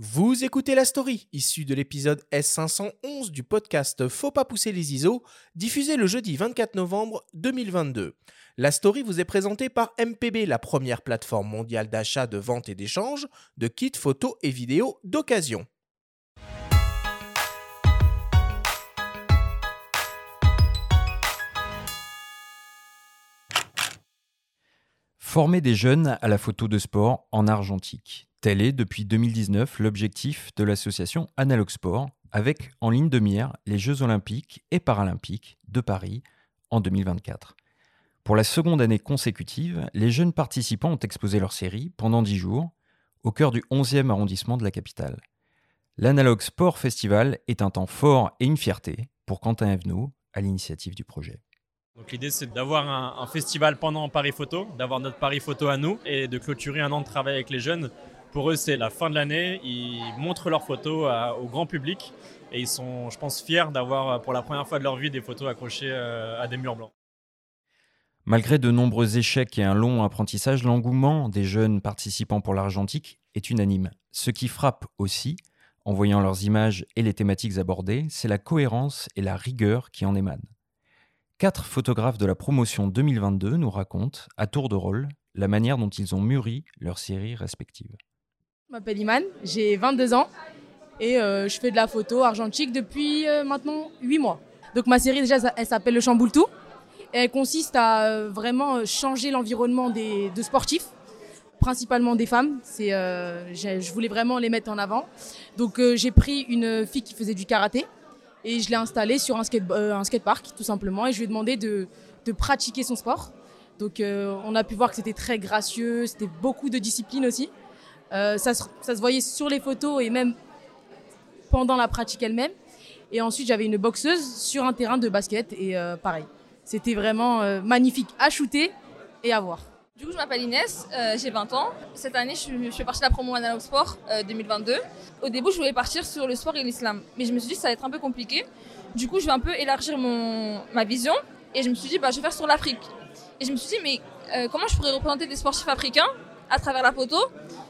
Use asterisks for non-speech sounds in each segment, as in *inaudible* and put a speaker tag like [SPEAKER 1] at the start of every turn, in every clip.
[SPEAKER 1] Vous écoutez la story, issue de l'épisode S511 du podcast Faut pas pousser les ISO, diffusé le jeudi 24 novembre 2022. La story vous est présentée par MPB, la première plateforme mondiale d'achat, de vente et d'échange de kits photos et vidéos d'occasion.
[SPEAKER 2] Former des jeunes à la photo de sport en argentique. Tel est depuis 2019 l'objectif de l'association Analog Sport, avec en ligne de mire les Jeux olympiques et paralympiques de Paris en 2024. Pour la seconde année consécutive, les jeunes participants ont exposé leur série pendant 10 jours au cœur du 11e arrondissement de la capitale. L'Analog Sport Festival est un temps fort et une fierté pour Quentin Evenot à l'initiative du projet.
[SPEAKER 3] l'idée c'est d'avoir un, festival pendant Paris Photo, d'avoir notre Paris Photo à nous et de clôturer un an de travail avec les jeunes pour eux, c'est la fin de l'année. Ils montrent leurs photos au grand public et ils sont, je pense, fiers d'avoir pour la première fois de leur vie des photos accrochées euh, à des murs blancs.
[SPEAKER 2] Malgré de nombreux échecs et un long apprentissage, l'engouement des jeunes participants pour l'argentique est unanime. Ce qui frappe aussi, en voyant leurs images et les thématiques abordées, c'est la cohérence et la rigueur qui en émanent. Quatre photographes de la promotion 2022 nous racontent, à tour de rôle, la manière dont ils ont mûri leurs séries respectives.
[SPEAKER 4] Je m'appelle Iman, j'ai 22 ans et euh, je fais de la photo argentique depuis euh, maintenant 8 mois. Donc ma série déjà elle s'appelle Le Chamboultou et elle consiste à euh, vraiment changer l'environnement des de sportifs, principalement des femmes. C'est, je voulais vraiment les mettre en avant. Donc j'ai pris une fille qui faisait du karaté et je l'ai installée sur un, skate, un skatepark tout simplement et je lui ai demandé de, de pratiquer son sport. Donc on a pu voir que c'était très gracieux, c'était beaucoup de discipline aussi. Euh, ça, se voyait sur les photos et même pendant la pratique elle-même. Et ensuite, j'avais une boxeuse sur un terrain de basket et euh, pareil. C'était vraiment euh, magnifique à shooter et à voir.
[SPEAKER 5] Du coup, je m'appelle Inès, j'ai 20 ans. Cette année, je, je partie de la promo Analog Sport 2022. Au début, je voulais partir sur le sport et l'islam, mais je me suis dit que ça allait être un peu compliqué. Du coup, je vais un peu élargir mon, ma vision et je me suis dit, bah, je vais faire sur l'Afrique. Et je me suis dit, mais comment je pourrais représenter des sportifs africains à travers la photo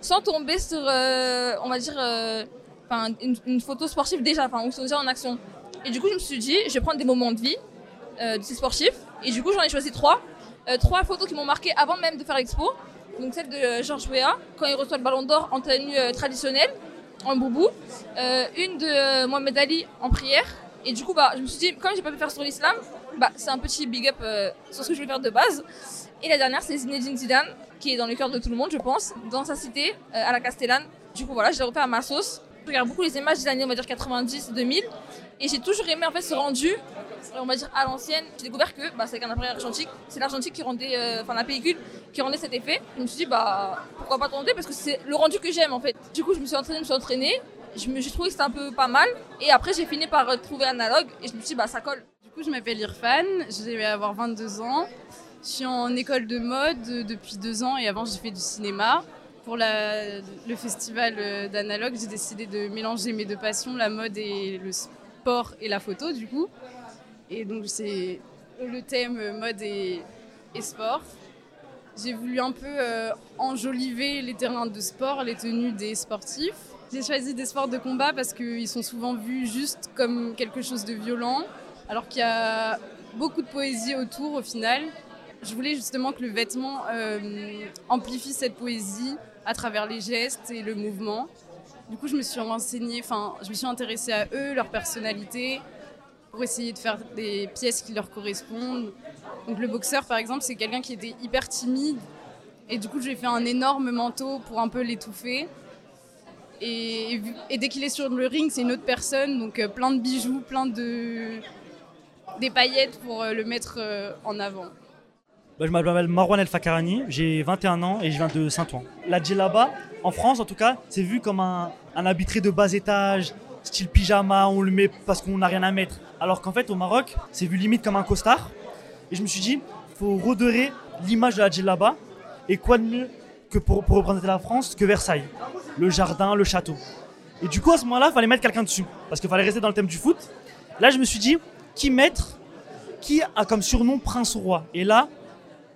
[SPEAKER 5] sans tomber sur, euh, on va dire, euh, une, photo sportive déjà, enfin, où ils sont déjà en action. Et du coup, je me suis dit, je vais prendre des moments de vie euh, de ces sportifs. Et du coup, j'en ai choisi trois. Euh, trois photos qui m'ont marqué avant même de faire l'expo. Donc celle de Georges Weah, quand il reçoit le ballon d'or en tenue traditionnelle, en boubou. une de Mohamed Ali en prière. Et du coup, bah, je me suis dit, comme j'ai pas pu faire sur l'islam, bah, c'est un petit big up sur ce que je voulais faire de base. Et la dernière, c'est Zinedine Zidane, qui est dans le cœur de tout le monde, je pense, dans sa cité, euh, à la Castellane. Du coup, voilà, je l'ai refait à ma sauce. Je regarde beaucoup les images des années, on va dire 90, 2000. Et j'ai toujours aimé, en fait, ce rendu, on va dire, à l'ancienne. J'ai découvert que, bah, c'est un appareil argentique. C'est l'argentique qui rendait, euh, enfin, la pellicule qui rendait cet effet. Je me suis dit, bah, pourquoi pas tenter Parce que c'est le rendu que j'aime, en fait. Du coup, je me suis entraînée, je me suis entraînée. J'ai trouvé que c'était un peu pas mal. Et après, j'ai fini par trouver analogue. Et je me suis dit, bah, ça colle.
[SPEAKER 6] Du coup, je m'appelle Irfan. Je vais avoir 22 ans. Je suis en école de mode depuis deux ans et avant j'ai fait du cinéma. Pour le festival d'analogue, j'ai décidé de mélanger mes deux passions, la mode et le sport et la photo du coup. Et donc c'est le thème mode et, et sport. J'ai voulu un peu euh, enjoliver les terrains de sport, les tenues des sportifs. J'ai choisi des sports de combat parce qu'ils sont souvent vus juste comme quelque chose de violent, alors qu'il y a beaucoup de poésie autour au final je voulais justement que le vêtement euh, amplifie cette poésie à travers les gestes et le mouvement. Du coup, je me suis renseignée, enfin, je me suis intéressée à eux, leur personnalité, pour essayer de faire des pièces qui leur correspondent. Donc, le boxeur, par exemple, c'est quelqu'un qui était hyper timide. Et du coup, je lui ai fait un énorme manteau pour un peu l'étouffer. Et, dès qu'il est sur le ring, c'est une autre personne, donc euh, plein de bijoux, plein de des paillettes pour euh, le mettre en avant.
[SPEAKER 7] Bah, je m'appelle Marwan El Fakarani, j'ai 21 ans et je viens de Saint-Ouen. La djellaba, en France en tout cas, c'est vu comme un, un habit de bas étage, style pyjama, on le met parce qu'on n'a rien à mettre. Alors qu'en fait, au Maroc, c'est vu limite comme un costard. Et je me suis dit, faut redorer l'image de la djellaba. Et quoi de mieux que pour, pour représenter la France que Versailles, le jardin, le château. Et du coup, à ce moment-là, il fallait mettre quelqu'un dessus. Parce qu'il fallait rester dans le thème du foot. Là, je me suis dit, qui mettre Qui a comme surnom Prince Roi? Et là,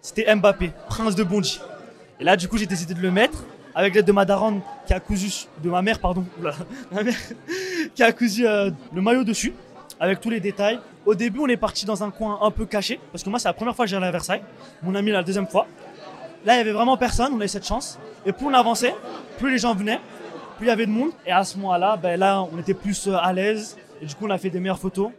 [SPEAKER 7] c'était Mbappé, prince de Bondy. Et là, du coup, j'ai décidé de le mettre. avec l'aide de ma daronne qui a cousu, de ma mère, pardon, *laughs* mère, *laughs* qui a cousu euh, le maillot dessus, avec tous les détails. Au début, on est parti dans un coin un peu caché, parce que moi, c'est la première fois que j'allais à Versailles. Mon ami, la deuxième fois. Là, il y avait vraiment personne, on a eu cette chance. Et plus on avançait, plus les gens venaient, plus il y avait de monde. Et à ce moment-là, ben là, on était plus euh, à l'aise. Et du coup, on a fait des meilleures photos.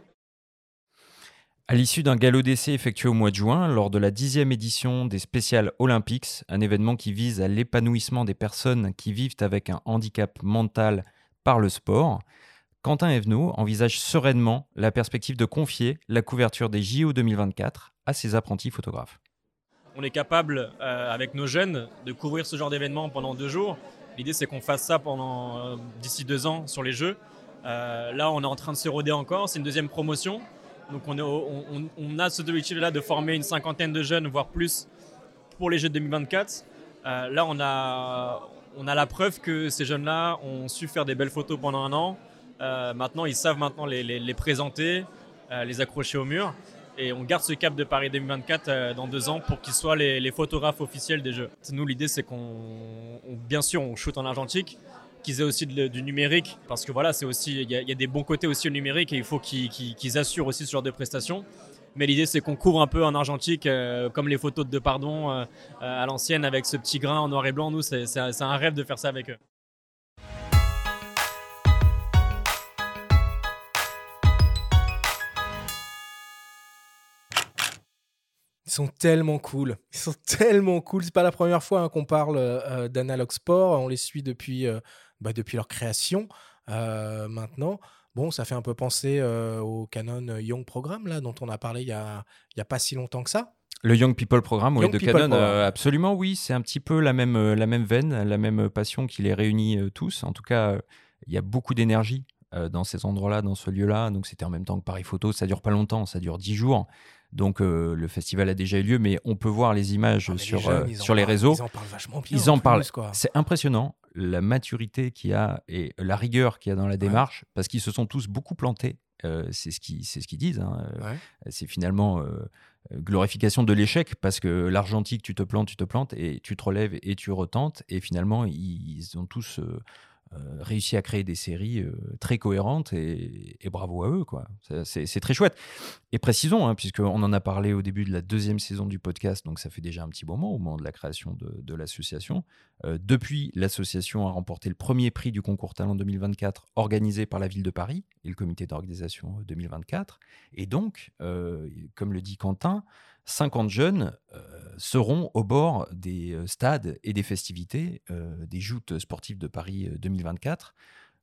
[SPEAKER 2] À l'issue d'un galop d'essai effectué au mois de juin, lors de la dixième édition des Special Olympics, un événement qui vise à l'épanouissement des personnes qui vivent avec un handicap mental par le sport, Quentin Evenot envisage sereinement la perspective de confier la couverture des JO 2024 à ses apprentis photographes.
[SPEAKER 3] On est capable, euh, avec nos jeunes, de couvrir ce genre d'événement pendant deux jours. L'idée, c'est qu'on fasse ça pendant euh, d'ici deux ans sur les Jeux. Euh, là, on est en train de se roder encore. C'est une deuxième promotion. Donc, on, est au- on- on a cet objectif-là de former une cinquantaine de jeunes, voire plus, pour les Jeux de 2024. Euh, là, on a, on a la preuve que ces jeunes-là ont su faire des belles photos pendant un an. Euh, maintenant, ils savent maintenant les, les- présenter, euh, les accrocher au mur. Et on garde ce cap de Paris 2024 euh, dans deux ans pour qu'ils soient les, les photographes officiels des Jeux. Nous, l'idée, c'est qu'on, on- bien sûr, on shoot en argentique, qu'ils aient aussi du numérique, parce que voilà, c'est aussi, il y, a- des bons côtés aussi au numérique et il faut qu'ils, assurent aussi ce genre de prestations. Mais l'idée, c'est qu'on couvre un peu en argentique, euh, comme les photos de Depardon euh, euh, à l'ancienne, avec ce petit grain en noir et blanc. Nous, c'est, un- rêve de faire ça avec eux.
[SPEAKER 1] Ils sont tellement cool. Ils sont tellement cool. C'est pas la première fois hein, qu'on parle d'Analog Sport. On les suit depuis, bah, depuis leur création euh, maintenant. Bon, ça fait un peu penser euh, au Canon Young Programme là, dont on a parlé il y a, y a pas si longtemps que ça.
[SPEAKER 2] Le Young People Programme, oui, de
[SPEAKER 1] People
[SPEAKER 2] Canon, euh, absolument, oui, c'est un petit peu la même, la même veine, la même passion qui les réunit tous. En tout cas, il y a beaucoup d'énergie dans ces endroits-là, dans ce lieu-là. Donc, c'était en même temps que Paris Photo. Ça dure pas longtemps, ça dure 10 jours. Donc, euh, le festival a déjà eu lieu, mais on peut voir les images
[SPEAKER 1] Ah, les
[SPEAKER 2] sur,
[SPEAKER 1] jeunes,
[SPEAKER 2] euh, les réseaux.
[SPEAKER 1] Ils en parlent vachement bien.
[SPEAKER 2] Ils en parlent. C'est impressionnant la maturité qu'il y a et la rigueur qu'il y a dans la démarche, parce qu'ils se sont tous beaucoup plantés. Euh, c'est ce qu'ils c'est ce qu'ils disent. hein. Euh,
[SPEAKER 1] Ouais.
[SPEAKER 2] C'est finalement euh, glorification de l'échec, parce que l'argentique, tu te plantes, tu te plantes, et tu te relèves et tu retentes. Et finalement, ils, ils ont tous euh, réussi à créer des séries euh, très cohérentes, et, bravo à eux. quoi. C'est- très chouette. Et précisons, hein, puisqu'on en a parlé au début de la deuxième saison du podcast, donc ça fait déjà un petit moment, au moment de la création de, l'association. Euh, depuis, l'association a remporté le premier prix du concours Talent 2024 organisé par la ville de Paris et le comité d'organisation 2024. Et donc, euh, comme le dit Quentin, 50 jeunes euh, seront au bord des euh, stades et des festivités euh, des joutes sportives de Paris euh, 2024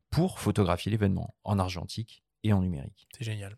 [SPEAKER 2] pour photographier l'événement en argentique et en numérique.
[SPEAKER 1] C'est génial.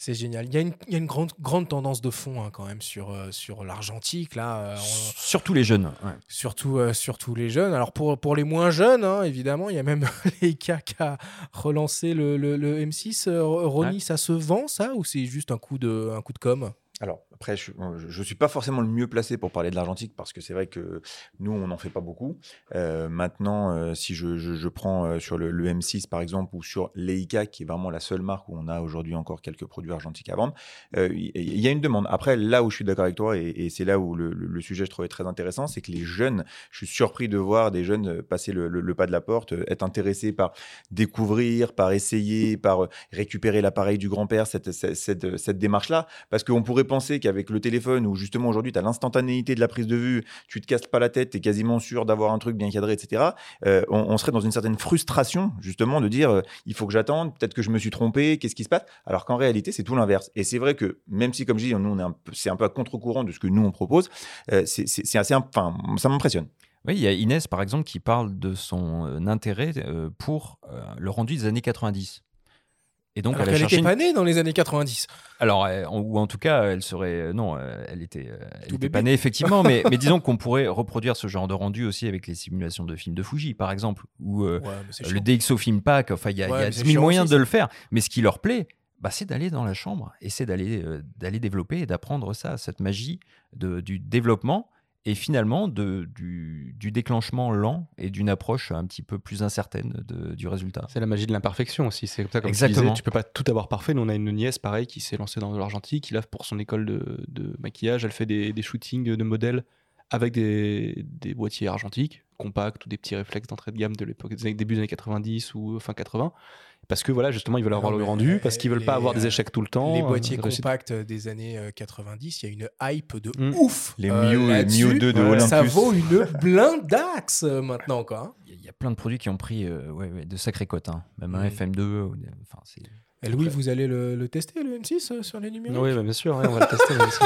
[SPEAKER 1] C'est génial. Il y a une, il y a une grande, grande tendance de fond hein, quand même sur, euh, sur l'argentique. Là, euh, on-
[SPEAKER 2] Surtout les jeunes. ouais.
[SPEAKER 1] surtout, euh, surtout les jeunes. Alors pour, pour les moins jeunes, hein, évidemment, il y a même *laughs* Leica qui a relancé le, le- le M6. Euh, Ronnie,
[SPEAKER 2] Ouais.
[SPEAKER 1] ça se vend ça ou c'est juste un coup de, un coup de com?
[SPEAKER 8] Alors, après, je ne suis pas forcément le mieux placé pour parler de l'argentique parce que c'est vrai que nous, on n'en fait pas beaucoup. Euh, maintenant, euh, si je, je- prends euh, sur le, le M6 par exemple ou sur Leica, qui est vraiment la seule marque où on a aujourd'hui encore quelques produits argentiques à vendre, il y, a une demande. Après, là où je suis d'accord avec toi, et, c'est là où le, sujet je trouvais très intéressant, c'est que les jeunes, je suis surpris de voir des jeunes passer le, pas de la porte, être intéressés par découvrir, par essayer, par récupérer l'appareil du grand-père, cette, cette, cette- cette démarche-là. Parce qu'on pourrait penser qu'avec le téléphone, où justement aujourd'hui tu as l'instantanéité de la prise de vue, tu te casses pas la tête, tu es quasiment sûr d'avoir un truc bien cadré, etc., euh, on, serait dans une certaine frustration, justement, de dire euh, il faut que j'attende, peut-être que je me suis trompé, qu'est-ce qui se passe? Alors qu'en réalité, c'est tout l'inverse. Et c'est vrai que, même si, comme je dis, nous, on est c'est un peu à contre-courant de ce que nous, on propose, euh, c'est c'est- assez. Enfin, ça m'impressionne.
[SPEAKER 2] Oui, il y a Inès, par exemple, qui parle de son intérêt pour le rendu des années 90. Et donc,
[SPEAKER 1] Alors
[SPEAKER 2] elle cherché
[SPEAKER 1] pas née dans les années 90.
[SPEAKER 2] Alors, euh, en- ou en tout cas, elle serait. euh, non, euh, elle était, euh, elle pas née, effectivement, mais, *laughs* mais disons qu'on pourrait reproduire ce genre de rendu aussi avec les simulations de films de Fuji, par exemple, ou
[SPEAKER 1] Ouais,
[SPEAKER 2] le. DxO Film Pack. Enfin, il y a, il y
[SPEAKER 1] Ouais,
[SPEAKER 2] a
[SPEAKER 1] mais
[SPEAKER 2] 10
[SPEAKER 1] c'est
[SPEAKER 2] 000
[SPEAKER 1] chiant
[SPEAKER 2] moyens
[SPEAKER 1] aussi,
[SPEAKER 2] de le faire. Mais ce qui leur plaît, bah, c'est d'aller dans la chambre et c'est d'aller d'aller développer et d'apprendre ça, cette magie de, du développement et finalement de, du, du déclenchement lent et d'une approche un petit peu plus incertaine de- du résultat.
[SPEAKER 9] C'est la magie de l'imperfection aussi. C'est comme ça, comme
[SPEAKER 2] Exactement.
[SPEAKER 9] tu disais, tu peux pas tout avoir parfait. Nous, on a une nièce, pareil, qui s'est lancée dans l'argentique, qui là, pour son école de, de maquillage, elle fait des, des shootings de modèles avec des, des boîtiers argentiques, compacts ou des petits réflexes d'entrée de gamme de l'époque des années- début des années 90 ou fin 80. Parce que voilà, justement, ils veulent avoir
[SPEAKER 1] Non,
[SPEAKER 9] le rendu,
[SPEAKER 1] euh,
[SPEAKER 9] parce qu'ils veulent
[SPEAKER 1] les,
[SPEAKER 9] pas avoir des
[SPEAKER 1] euh,
[SPEAKER 9] échecs tout le temps.
[SPEAKER 1] Les
[SPEAKER 9] euh,
[SPEAKER 1] boîtiers compacts des années euh, 90, il y a une hype de
[SPEAKER 9] Mm.
[SPEAKER 1] ouf.
[SPEAKER 8] Les
[SPEAKER 1] euh,
[SPEAKER 8] Mio, les
[SPEAKER 1] là-dessus.
[SPEAKER 8] Mio 2 de. Olympus.
[SPEAKER 1] Ça vaut une blindaxe euh, maintenant, quoi. hein.
[SPEAKER 2] Il y a- il y a plein de produits qui ont pris euh, ouais, ouais, de sacrées cotes. hein. Même un
[SPEAKER 1] Mhm.
[SPEAKER 2] FM2. ou des- Enfin, c'est.
[SPEAKER 1] Et Louis, vous allez le, le tester, le M6, euh, sur les numériques
[SPEAKER 9] Oui, bah, bien sûr, ouais, on va le tester. mais aussi.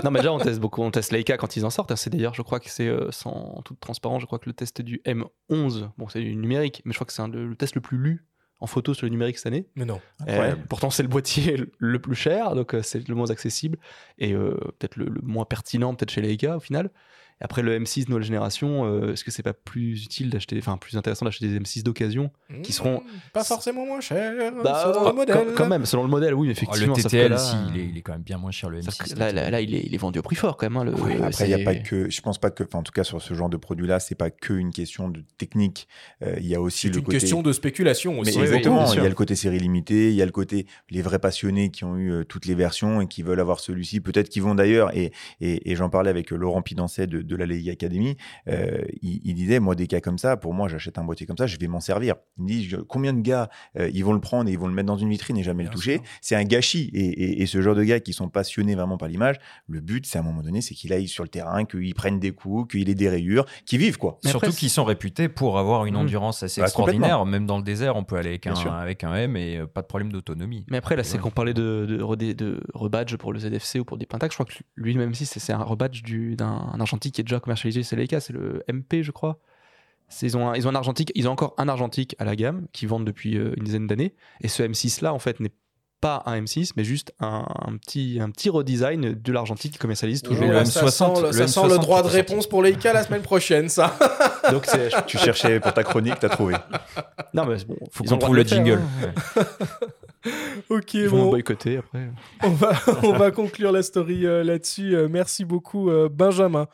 [SPEAKER 9] *laughs* non, mais déjà, on teste beaucoup. On teste Leica quand ils en sortent. C'est d'ailleurs, je crois que c'est euh, sans toute transparence, je crois que le test du M11, bon, c'est du numérique, mais je crois que c'est le, le test le plus lu en photo sur le numérique cette année.
[SPEAKER 1] Mais non.
[SPEAKER 9] Euh, pourtant, c'est le boîtier *laughs* le plus cher, donc euh, c'est le moins accessible et euh, peut-être le, le moins pertinent, peut-être chez Leica au final. Après le M6 nouvelle génération, euh, est-ce que c'est pas plus utile d'acheter, enfin plus intéressant d'acheter des M6 d'occasion Qui seront-
[SPEAKER 1] Mmh, Pas forcément moins cher,
[SPEAKER 9] Bah,
[SPEAKER 1] selon le modèle.
[SPEAKER 9] Quand, même, selon le modèle, oui,
[SPEAKER 2] Oh,
[SPEAKER 9] effectivement.
[SPEAKER 2] le TTL,
[SPEAKER 9] là,
[SPEAKER 2] si, il est, il est quand même bien moins cher, le
[SPEAKER 9] sauf
[SPEAKER 2] M6.
[SPEAKER 9] que là, là, là, il, est, il est vendu au prix fort quand même. hein, le,
[SPEAKER 8] Oui, après, il y a pas que. Je pense pas que. Enfin, en tout cas, sur ce genre de produit-là, c'est pas que une question de technique. Euh, Il y a aussi
[SPEAKER 1] C'est
[SPEAKER 8] le
[SPEAKER 1] une
[SPEAKER 8] côté.
[SPEAKER 1] question de spéculation
[SPEAKER 8] Mais
[SPEAKER 1] aussi.
[SPEAKER 9] oui,
[SPEAKER 8] exactement, il y a le côté série limitée, il y a le côté les vrais passionnés qui ont eu euh, toutes les versions et qui veulent avoir celui-ci, peut-être qu'ils vont d'ailleurs, et, et, et j'en parlais avec Laurent Pidancet de, de la League Academy, euh, il, il disait, moi des cas comme ça, pour moi j'achète un boîtier comme ça, je vais m'en servir. Il me dit, je- combien de gars, euh, ils vont le prendre et ils vont le mettre dans une vitrine et jamais
[SPEAKER 1] Bien
[SPEAKER 8] le toucher. C'est un gâchis. Et, et, et ce genre de gars qui sont passionnés vraiment par l'image, le but c'est à un moment donné, c'est qu'il aille sur le terrain, qu'il prenne des coups, qu'il ait des rayures, qu'il vive quoi.
[SPEAKER 9] Mais
[SPEAKER 2] Surtout qu'ils sont réputés pour avoir une
[SPEAKER 9] Mhm.
[SPEAKER 2] endurance assez
[SPEAKER 8] Bah,
[SPEAKER 2] extraordinaire. Même dans le désert, on peut aller avec un, avec un M et euh, pas de problème d'autonomie.
[SPEAKER 9] Mais après, là, c'est
[SPEAKER 2] Ouais.
[SPEAKER 9] qu'on parlait de, de, redé- de rebadge pour le ZFC ou pour des Pentax. Je crois que lui, même si c'est un rebadge du- d'un un argentique qui est déjà commercialisé chez Leica, c'est le MP, je crois. Ils ont, un, ils ont un argentique, ils ont encore un argentique à la gamme qui vendent depuis euh, une dizaine d'années. Et ce M6 là, en fait, n'est pas un M6, mais juste un, un petit, un petit redesign de l'argentique qui commercialise toujours.
[SPEAKER 2] le
[SPEAKER 1] Voilà,
[SPEAKER 2] M60,
[SPEAKER 1] ça sent, le,
[SPEAKER 2] le
[SPEAKER 1] ça sent
[SPEAKER 2] M60
[SPEAKER 1] le droit de réponse pour Leica la semaine prochaine, ça. *laughs*
[SPEAKER 9] Donc c'est,
[SPEAKER 8] Tu cherchais pour ta chronique, t'as trouvé.
[SPEAKER 9] non mais bon,
[SPEAKER 2] Faut
[SPEAKER 9] ils
[SPEAKER 2] qu'on
[SPEAKER 9] ont
[SPEAKER 2] trouve le
[SPEAKER 9] faire,
[SPEAKER 2] jingle.
[SPEAKER 9] hein. *laughs*
[SPEAKER 1] ok,
[SPEAKER 9] Ils vont
[SPEAKER 1] bon.
[SPEAKER 9] boycotter après.
[SPEAKER 1] On va, on va conclure la story euh, là-dessus. Euh, merci beaucoup, euh, Benjamin.